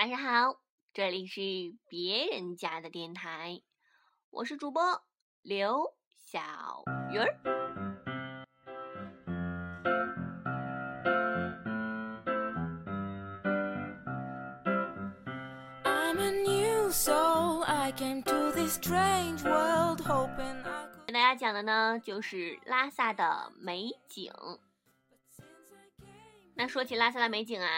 晚上好，这里是别人家的电台，我是主播刘小鱼儿。跟大家讲的呢，就是拉萨的美景。那说起拉萨的美景啊，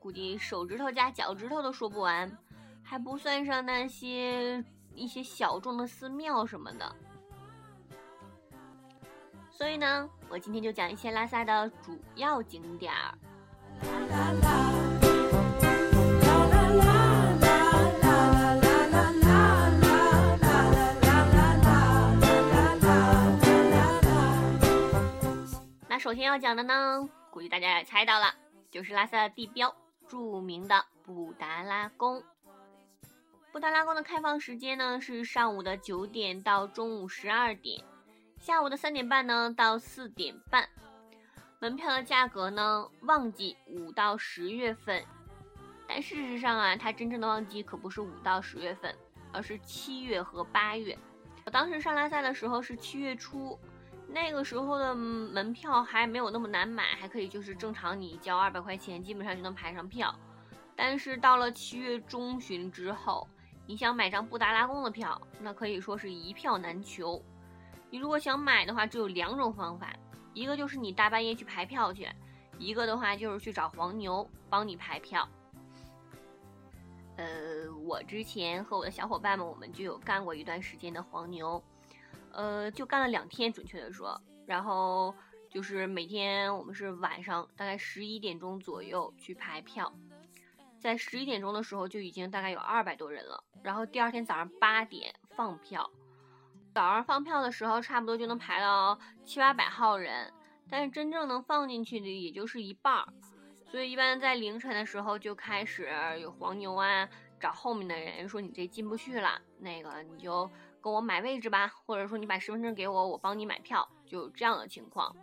估计手指头加脚趾头都说不完，还不算上那些一些小众的寺庙什么的。所以呢，我今天就讲一些拉萨的主要景点儿。那首先要讲的呢。估计大家也猜到了，就是拉萨的地标，著名的布达拉宫。布达拉宫的开放时间呢是上午的九点到中午十二点，下午的三点半呢到四点半。门票的价格呢，旺季五到十月份，但事实上啊，它真正的旺季可不是五到十月份，而是七月和八月。我当时上拉萨的时候是七月初。那个时候的门票还没有那么难买，还可以就是正常你交二百块钱，基本上就能排上票。但是到了七月中旬之后，你想买张布达拉宫的票，那可以说是一票难求。你如果想买的话，只有两种方法，一个就是你大半夜去排票去，一个的话就是去找黄牛帮你排票。呃，我之前和我的小伙伴们，我们就有干过一段时间的黄牛。呃，就干了两天，准确的说，然后就是每天我们是晚上大概十一点钟左右去排票，在十一点钟的时候就已经大概有二百多人了，然后第二天早上八点放票，早上放票的时候差不多就能排到七八百号人，但是真正能放进去的也就是一半儿，所以一般在凌晨的时候就开始有黄牛啊找后面的人说你这进不去了，那个你就。跟我买位置吧，或者说你把身份证给我，我帮你买票，就这样的情况。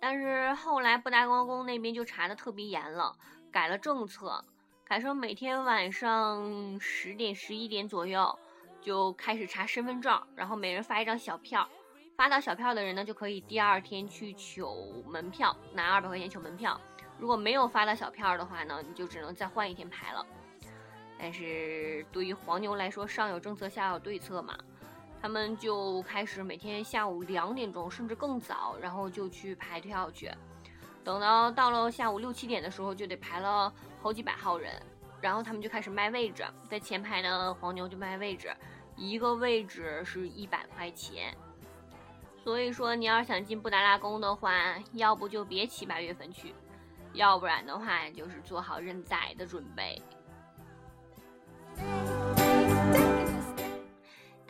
但是后来布达拉宫那边就查的特别严了，改了政策，改成每天晚上十点、十一点左右就开始查身份证，然后每人发一张小票，发到小票的人呢就可以第二天去取门票，拿二百块钱取门票。如果没有发到小票的话呢，你就只能再换一天排了。但是对于黄牛来说，上有政策，下有对策嘛。他们就开始每天下午两点钟，甚至更早，然后就去排票去。等到到了下午六七点的时候，就得排了好几百号人，然后他们就开始卖位置，在前排的黄牛就卖位置，一个位置是一百块钱。所以说，你要是想进布达拉宫的话，要不就别七八月份去，要不然的话就是做好认宰的准备。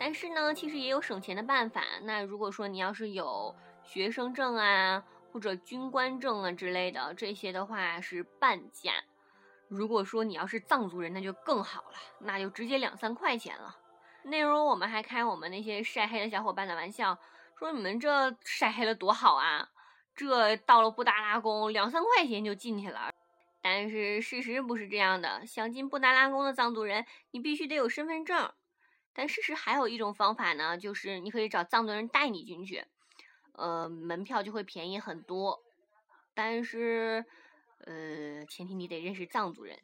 但是呢，其实也有省钱的办法。那如果说你要是有学生证啊，或者军官证啊之类的，这些的话是半价。如果说你要是藏族人，那就更好了，那就直接两三块钱了。那时候我们还开我们那些晒黑的小伙伴的玩笑，说你们这晒黑了多好啊，这到了布达拉宫两三块钱就进去了。但是事实不是这样的，想进布达拉宫的藏族人，你必须得有身份证。但事实还有一种方法呢，就是你可以找藏族人带你进去，呃，门票就会便宜很多。但是，呃，前提你得认识藏族人。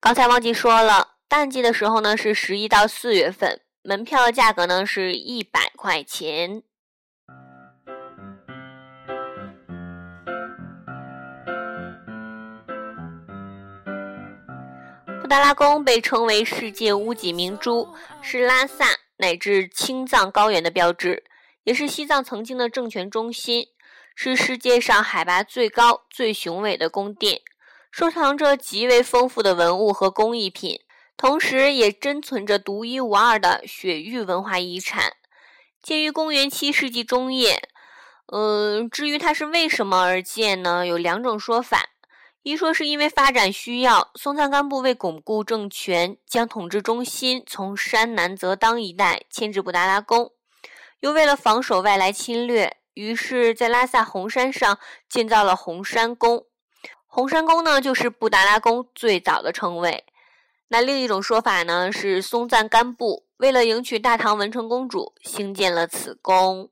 刚才忘记说了，淡季的时候呢是十一到四月份，门票的价格呢是一百块钱。达拉宫被称为世界屋脊明珠，是拉萨乃至青藏高原的标志，也是西藏曾经的政权中心，是世界上海拔最高、最雄伟的宫殿，收藏着极为丰富的文物和工艺品，同时也珍存着独一无二的雪域文化遗产。建于公元七世纪中叶，嗯，至于它是为什么而建呢？有两种说法。一说是因为发展需要，松赞干布为巩固政权，将统治中心从山南则当一带迁至布达拉宫；又为了防守外来侵略，于是，在拉萨红山上建造了红山宫。红山宫呢，就是布达拉宫最早的称谓。那另一种说法呢，是松赞干布为了迎娶大唐文成公主，兴建了此宫。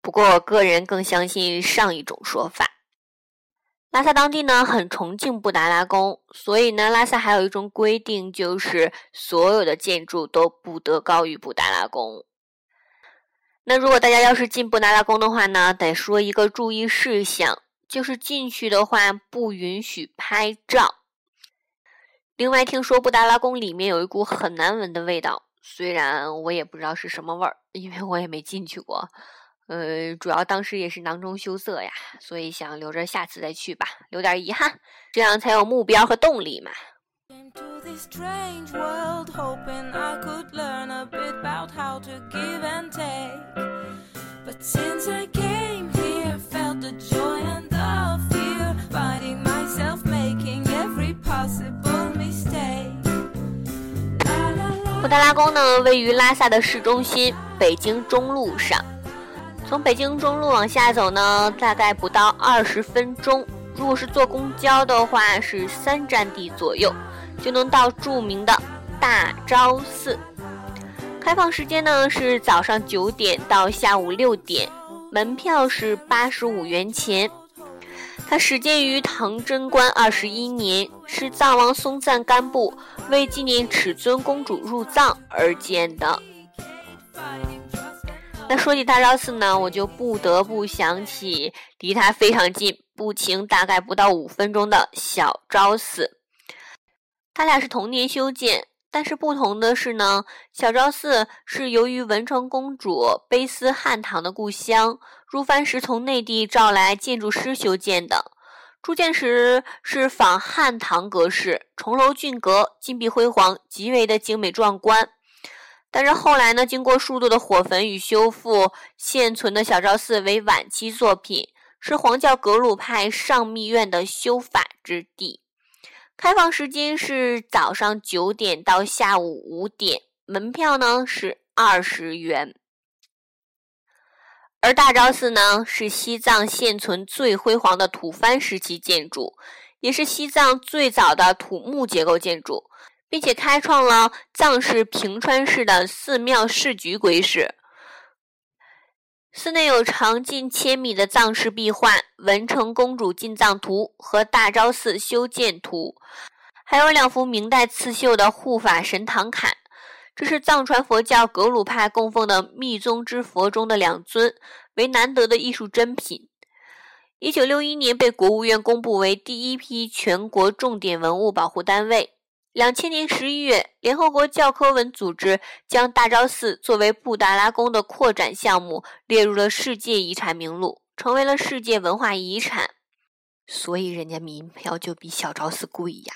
不过，我个人更相信上一种说法。拉萨当地呢很崇敬布达拉宫，所以呢，拉萨还有一种规定，就是所有的建筑都不得高于布达拉宫。那如果大家要是进布达拉宫的话呢，得说一个注意事项，就是进去的话不允许拍照。另外，听说布达拉宫里面有一股很难闻的味道，虽然我也不知道是什么味儿，因为我也没进去过。呃，主要当时也是囊中羞涩呀，所以想留着下次再去吧，留点遗憾，这样才有目标和动力嘛。布达拉宫呢，位于拉萨的市中心，北京中路上。从北京中路往下走呢，大概不到二十分钟。如果是坐公交的话，是三站地左右，就能到著名的大昭寺。开放时间呢是早上九点到下午六点，门票是八十五元钱。它始建于唐贞观二十一年，是藏王松赞干布为纪念尺尊公主入藏而建的。那说起大昭寺呢，我就不得不想起离它非常近、步行大概不到五分钟的小昭寺。它俩是同年修建，但是不同的是呢，小昭寺是由于文成公主卑思汉唐的故乡，入藩时从内地召来建筑师修建的。初建时是仿汉唐格式，重楼峻阁，金碧辉煌，极为的精美壮观。但是后来呢，经过数度的火焚与修复，现存的小昭寺为晚期作品，是黄教格鲁派上密院的修法之地。开放时间是早上九点到下午五点，门票呢是二十元。而大昭寺呢，是西藏现存最辉煌的土藩时期建筑，也是西藏最早的土木结构建筑。并且开创了藏式平川式的寺庙市局规式。寺内有长近千米的藏式壁画《文成公主进藏图》和大昭寺修建图，还有两幅明代刺绣的护法神堂坎。这是藏传佛教格鲁派供奉的密宗之佛中的两尊，为难得的艺术珍品。一九六一年被国务院公布为第一批全国重点文物保护单位。两千年十一月，联合国教科文组织将大昭寺作为布达拉宫的扩展项目列入了世界遗产名录，成为了世界文化遗产。所以人家门票就比小昭寺贵呀。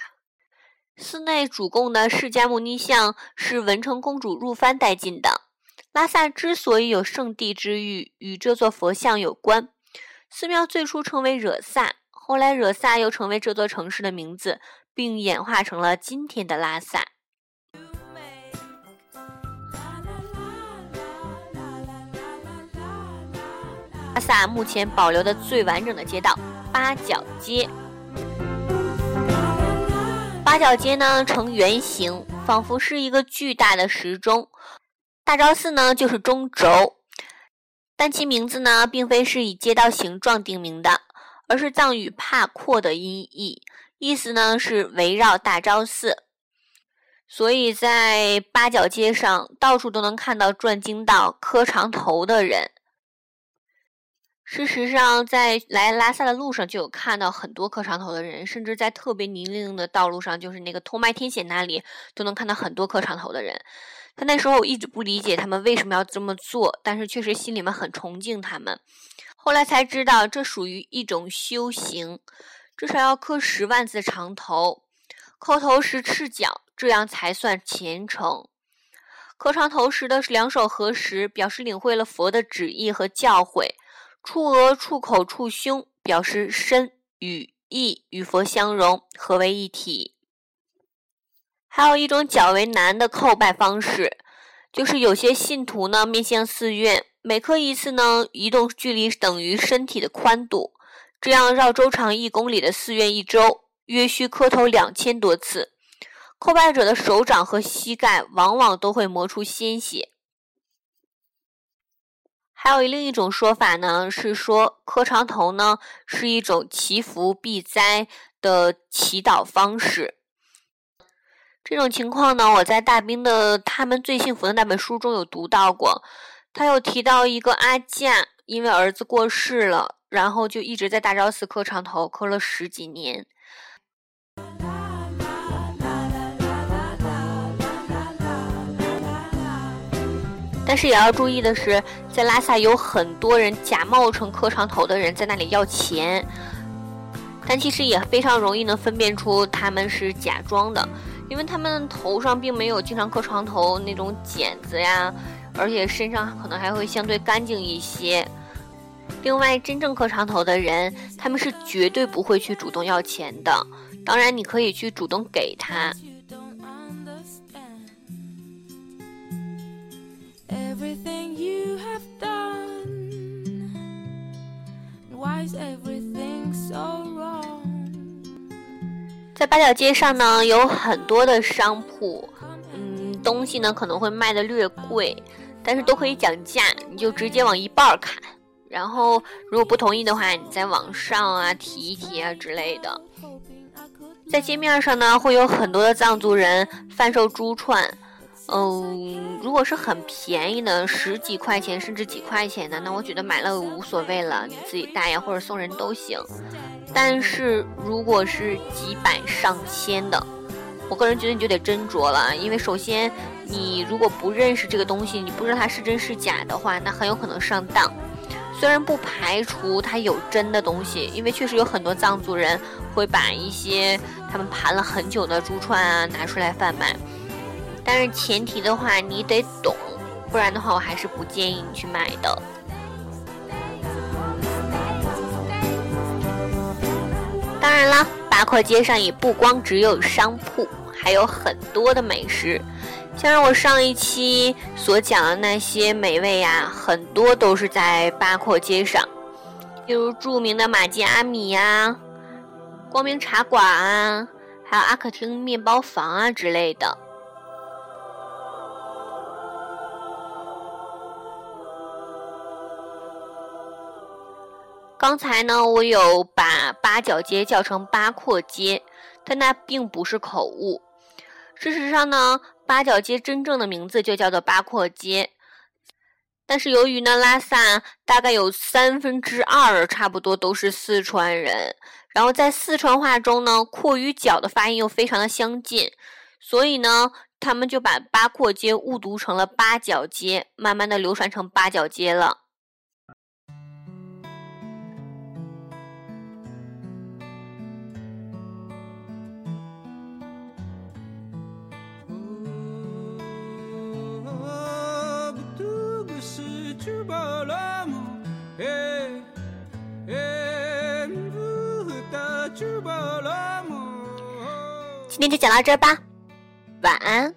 寺内主供的释迦牟尼像是文成公主入藩带进的。拉萨之所以有圣地之誉，与这座佛像有关。寺庙最初称为惹萨，后来惹萨又成为这座城市的名字。并演化成了今天的拉萨。拉萨目前保留的最完整的街道——八角街。八角街呢呈圆形，仿佛是一个巨大的时钟。大昭寺呢就是中轴，但其名字呢并非是以街道形状定名的，而是藏语“帕阔”的音译。意思呢是围绕大昭寺，所以在八角街上到处都能看到转经道、磕长头的人。事实上，在来拉萨的路上就有看到很多磕长头的人，甚至在特别泥泞的道路上，就是那个通麦天险那里，都能看到很多磕长头的人。他那时候一直不理解他们为什么要这么做，但是确实心里面很崇敬他们。后来才知道，这属于一种修行。至少要磕十万字长头，磕头时赤脚，这样才算虔诚。磕长头时的两手合十，表示领会了佛的旨意和教诲；触额、触口、触胸，表示身与意与佛相融，合为一体。还有一种较为难的叩拜方式，就是有些信徒呢面向寺院，每磕一次呢，移动距离等于身体的宽度。这样绕周长一公里的寺院一周，约需磕头两千多次。叩拜者的手掌和膝盖往往都会磨出鲜血。还有另一种说法呢，是说磕长头呢是一种祈福避灾的祈祷方式。这种情况呢，我在大兵的《他们最幸福的那本书》中有读到过。他有提到一个阿健，因为儿子过世了，然后就一直在大昭寺磕长头，磕了十几年。但是也要注意的是，在拉萨有很多人假冒成磕长头的人在那里要钱，但其实也非常容易能分辨出他们是假装的，因为他们头上并没有经常磕长头那种茧子呀，而且身上可能还会相对干净一些。另外，真正磕长头的人，他们是绝对不会去主动要钱的，当然你可以去主动给他。在八角街上呢，有很多的商铺，嗯，东西呢可能会卖的略贵，但是都可以讲价，你就直接往一半砍，然后如果不同意的话，你再往上啊提一提啊之类的。在街面上呢，会有很多的藏族人贩售珠串。嗯，如果是很便宜的，十几块钱甚至几块钱的，那我觉得买了无所谓了，你自己带呀或者送人都行。但是如果是几百上千的，我个人觉得你就得斟酌了，因为首先你如果不认识这个东西，你不知道它是真是假的话，那很有可能上当。虽然不排除它有真的东西，因为确实有很多藏族人会把一些他们盘了很久的珠串啊拿出来贩卖。但是前提的话，你得懂，不然的话，我还是不建议你去买的。当然了，八廓街上也不光只有商铺，还有很多的美食。像我上一期所讲的那些美味呀，很多都是在八廓街上，例如著名的马吉阿米呀、光明茶馆啊，还有阿克汀面包房啊之类的。刚才呢，我有把八角街叫成八廓街，但那并不是口误。事实上呢，八角街真正的名字就叫做八廓街。但是由于呢，拉萨大概有三分之二差不多都是四川人，然后在四川话中呢，廓与角的发音又非常的相近，所以呢，他们就把八廓街误读成了八角街，慢慢的流传成八角街了。今天就讲到这儿吧，晚安。